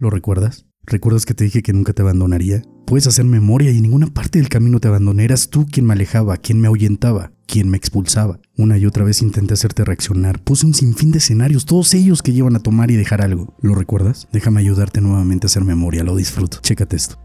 ¿Lo recuerdas? ¿Recuerdas que te dije que nunca te abandonaría? Puedes hacer memoria y en ninguna parte del camino te abandoné. Eras tú quien me alejaba, quien me ahuyentaba, quien me expulsaba. Una y otra vez intenté hacerte reaccionar. Puse un sinfín de escenarios, todos ellos que llevan a tomar y dejar algo. ¿Lo recuerdas? Déjame ayudarte nuevamente a hacer memoria, lo disfruto. Chécate esto.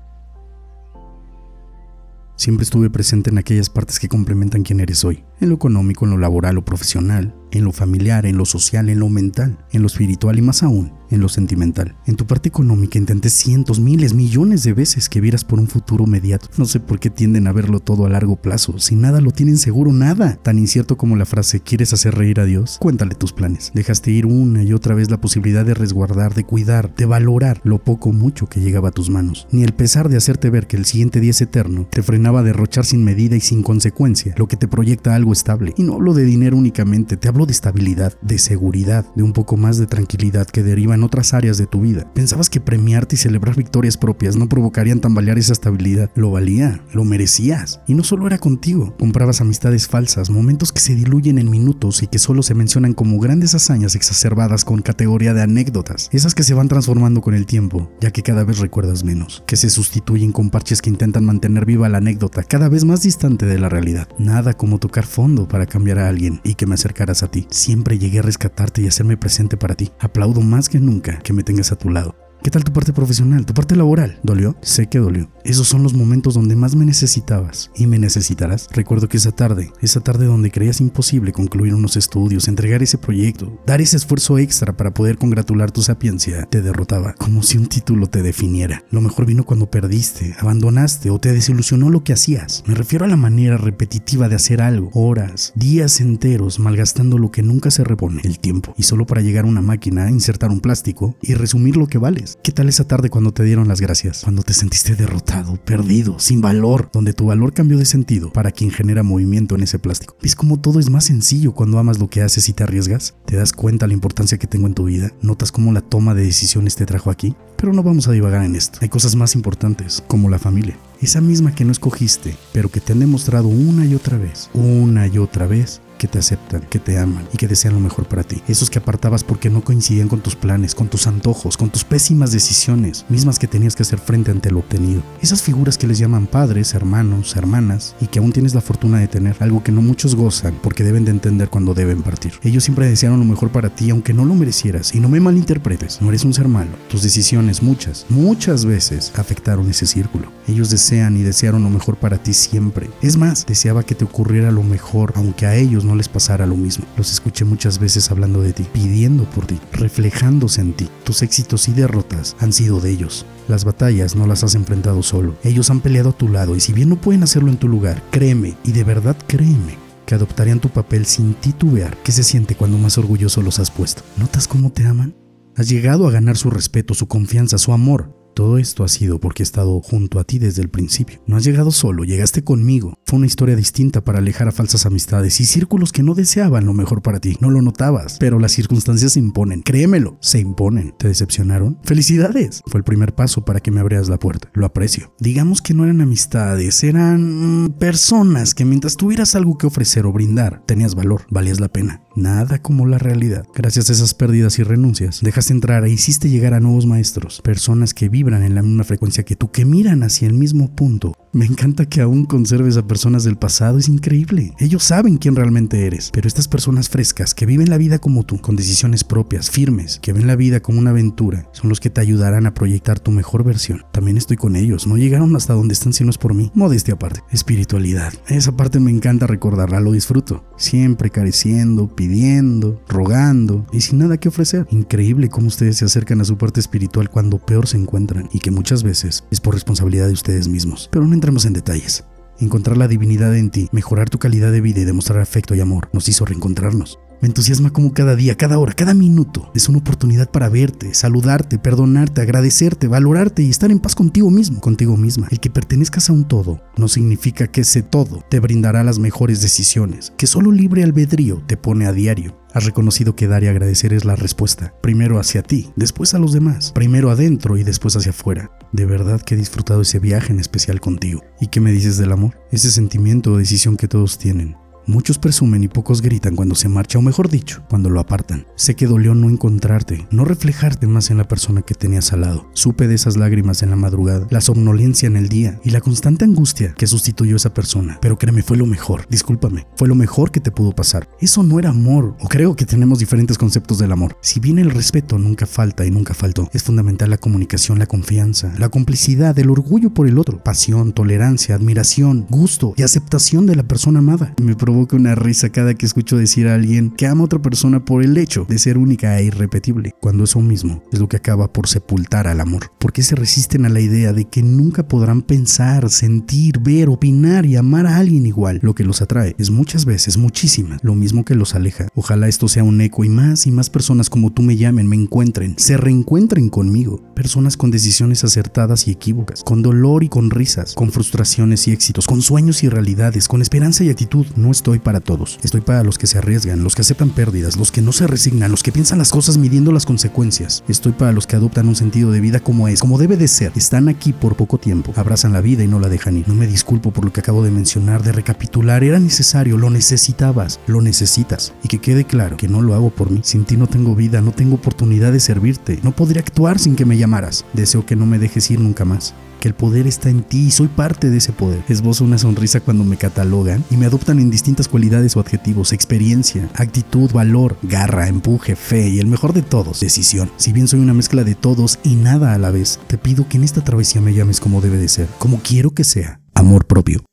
Siempre estuve presente en aquellas partes que complementan quién eres hoy, en lo económico, en lo laboral o profesional, en lo familiar, en lo social, en lo mental, en lo espiritual y más aún, en lo sentimental. En tu parte económica intenté cientos, miles, millones de veces que vieras por un futuro inmediato. No sé por qué tienden a verlo todo a largo plazo. Si nada lo tienen seguro, nada. Tan incierto como la frase ¿quieres hacer reír a Dios? Cuéntale tus planes. Dejaste ir una y otra vez la posibilidad de resguardar, de cuidar, de valorar lo poco o mucho que llegaba a tus manos. Ni el pesar de hacerte ver que el siguiente día es eterno te frenaba a derrochar sin medida y sin consecuencia lo que te proyecta algo estable. Y no hablo de dinero únicamente, te hablo de estabilidad, de seguridad, de un poco más de tranquilidad que deriva en otras áreas de tu vida. Pensabas que premiarte y celebrar victorias propias no provocarían tambalear esa estabilidad. Lo valía, lo merecías. Y no solo era contigo, comprabas amistades falsas, momentos que se diluyen en minutos y que solo se mencionan como grandes hazañas exacerbadas con categoría de anécdotas, esas que se van transformando con el tiempo, ya que cada vez recuerdas menos, que se sustituyen con parches que intentan mantener viva la anécdota, cada vez más distante de la realidad. Nada como tocar fondo para cambiar a alguien y que me acercaras a ti. Siempre llegué a rescatarte y hacerme presente para ti. Aplaudo más que nunca que me tengas a tu lado. ¿Qué tal tu parte profesional, tu parte laboral? ¿Dolió? Sé que dolió. Esos son los momentos donde más me necesitabas y me necesitarás. Recuerdo que esa tarde, esa tarde donde creías imposible concluir unos estudios, entregar ese proyecto, dar ese esfuerzo extra para poder congratular tu sapiencia, te derrotaba, como si un título te definiera. Lo mejor vino cuando perdiste, abandonaste o te desilusionó lo que hacías. Me refiero a la manera repetitiva de hacer algo, horas, días enteros, malgastando lo que nunca se repone, el tiempo, y solo para llegar a una máquina, insertar un plástico y resumir lo que vales. ¿Qué tal esa tarde cuando te dieron las gracias? Cuando te sentiste derrotado, perdido, sin valor, donde tu valor cambió de sentido para quien genera movimiento en ese plástico. ¿Ves cómo todo es más sencillo cuando amas lo que haces y te arriesgas? ¿Te das cuenta la importancia que tengo en tu vida? ¿Notas cómo la toma de decisiones te trajo aquí? Pero no vamos a divagar en esto. Hay cosas más importantes, como la familia. Esa misma que no escogiste, pero que te han demostrado una y otra vez, una y otra vez, que te aceptan, que te aman y que desean lo mejor para ti. Esos que apartabas porque no coincidían con tus planes, con tus antojos, con tus pésimas decisiones, mismas que tenías que hacer frente ante lo obtenido. Esas figuras que les llaman padres, hermanos, hermanas y que aún tienes la fortuna de tener, algo que no muchos gozan porque deben de entender cuando deben partir. Ellos siempre desearon lo mejor para ti aunque no lo merecieras y no me malinterpretes, no eres un ser malo. Tus decisiones muchas, muchas veces afectaron ese círculo. Ellos desean y desearon lo mejor para ti siempre. Es más, deseaba que te ocurriera lo mejor aunque a ellos no les pasara lo mismo. Los escuché muchas veces hablando de ti, pidiendo por ti, reflejándose en ti. Tus éxitos y derrotas han sido de ellos. Las batallas no las has enfrentado solo. Ellos han peleado a tu lado y si bien no pueden hacerlo en tu lugar, créeme, y de verdad créeme, que adoptarían tu papel sin titubear. ¿Qué se siente cuando más orgulloso los has puesto? ¿Notas cómo te aman? Has llegado a ganar su respeto, su confianza, su amor. Todo esto ha sido porque he estado junto a ti desde el principio. No has llegado solo, llegaste conmigo. Fue una historia distinta para alejar a falsas amistades y círculos que no deseaban lo mejor para ti. No lo notabas, pero las circunstancias se imponen. Créemelo, se imponen. ¿Te decepcionaron? ¡Felicidades! Fue el primer paso para que me abrieras la puerta. Lo aprecio. Digamos que no eran amistades, eran mm, personas que mientras tuvieras algo que ofrecer o brindar, tenías valor, valías la pena. Nada como la realidad. Gracias a esas pérdidas y renuncias, dejaste entrar e hiciste llegar a nuevos maestros, personas que en la misma frecuencia que tú, que miran hacia el mismo punto. Me encanta que aún conserves a personas del pasado, es increíble. Ellos saben quién realmente eres, pero estas personas frescas que viven la vida como tú, con decisiones propias, firmes, que ven la vida como una aventura, son los que te ayudarán a proyectar tu mejor versión. También estoy con ellos, no llegaron hasta donde están si no es por mí. Modestia aparte, espiritualidad. Esa parte me encanta recordarla, lo disfruto. Siempre careciendo, pidiendo, rogando y sin nada que ofrecer. Increíble cómo ustedes se acercan a su parte espiritual cuando peor se encuentran y que muchas veces es por responsabilidad de ustedes mismos. Pero no entremos en detalles. Encontrar la divinidad en ti, mejorar tu calidad de vida y demostrar afecto y amor nos hizo reencontrarnos. Me entusiasma como cada día, cada hora, cada minuto es una oportunidad para verte, saludarte, perdonarte, agradecerte, valorarte y estar en paz contigo mismo, contigo misma. El que pertenezcas a un todo no significa que ese todo te brindará las mejores decisiones, que solo libre albedrío te pone a diario. Has reconocido que dar y agradecer es la respuesta. Primero hacia ti, después a los demás. Primero adentro y después hacia afuera. De verdad que he disfrutado ese viaje en especial contigo. ¿Y qué me dices del amor? Ese sentimiento o decisión que todos tienen Muchos presumen y pocos gritan cuando se marcha, o mejor dicho, cuando lo apartan. Sé que dolió no encontrarte, no reflejarte más en la persona que tenías al lado. Supe de esas lágrimas en la madrugada, la somnolencia en el día y la constante angustia que sustituyó a esa persona. Pero créeme, fue lo mejor. Discúlpame, fue lo mejor que te pudo pasar. Eso no era amor, o creo que tenemos diferentes conceptos del amor. Si bien el respeto nunca falta y nunca faltó, es fundamental la comunicación, la confianza, la complicidad, el orgullo por el otro, pasión, tolerancia, admiración, gusto y aceptación de la persona amada. Me provoca una risa cada que escucho decir a alguien que ama a otra persona por el hecho de ser única e irrepetible, cuando eso mismo es lo que acaba por sepultar al amor. Porque se resisten a la idea de que nunca podrán pensar, sentir, ver, opinar y amar a alguien igual. Lo que los atrae es muchas veces, muchísimas, lo mismo que los aleja. Ojalá esto sea un eco y más y más personas como tú me llamen, me encuentren, se reencuentren conmigo. Personas con decisiones acertadas y equívocas, con dolor y con risas, con frustraciones y éxitos, con sueños y realidades, con esperanza y actitud. No estoy para todos. Estoy para los que se arriesgan, los que aceptan pérdidas, los que no se resignan, los que piensan las cosas midiendo las consecuencias. Estoy para los que adoptan un sentido de vida como es, como debe de ser. Están aquí por poco tiempo, abrazan la vida y no la dejan ir. No me disculpo por lo que acabo de mencionar, de recapitular. Era necesario, lo necesitabas, lo necesitas. Y que quede claro que no lo hago por mí. Sin ti no tengo vida, no tengo oportunidad de servirte. No podría actuar sin que me llamaras. Deseo que no me dejes ir nunca más que el poder está en ti y soy parte de ese poder. Esbozo una sonrisa cuando me catalogan y me adoptan en distintas cualidades o adjetivos, experiencia, actitud, valor, garra, empuje, fe y el mejor de todos, decisión. Si bien soy una mezcla de todos y nada a la vez, te pido que en esta travesía me llames como debe de ser, como quiero que sea, amor propio.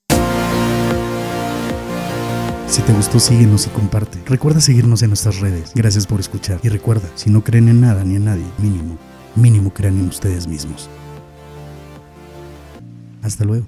Si te gustó, síguenos y comparte. Recuerda seguirnos en nuestras redes. Gracias por escuchar. Y recuerda, si no creen en nada ni en nadie, mínimo, mínimo crean en ustedes mismos. Hasta luego.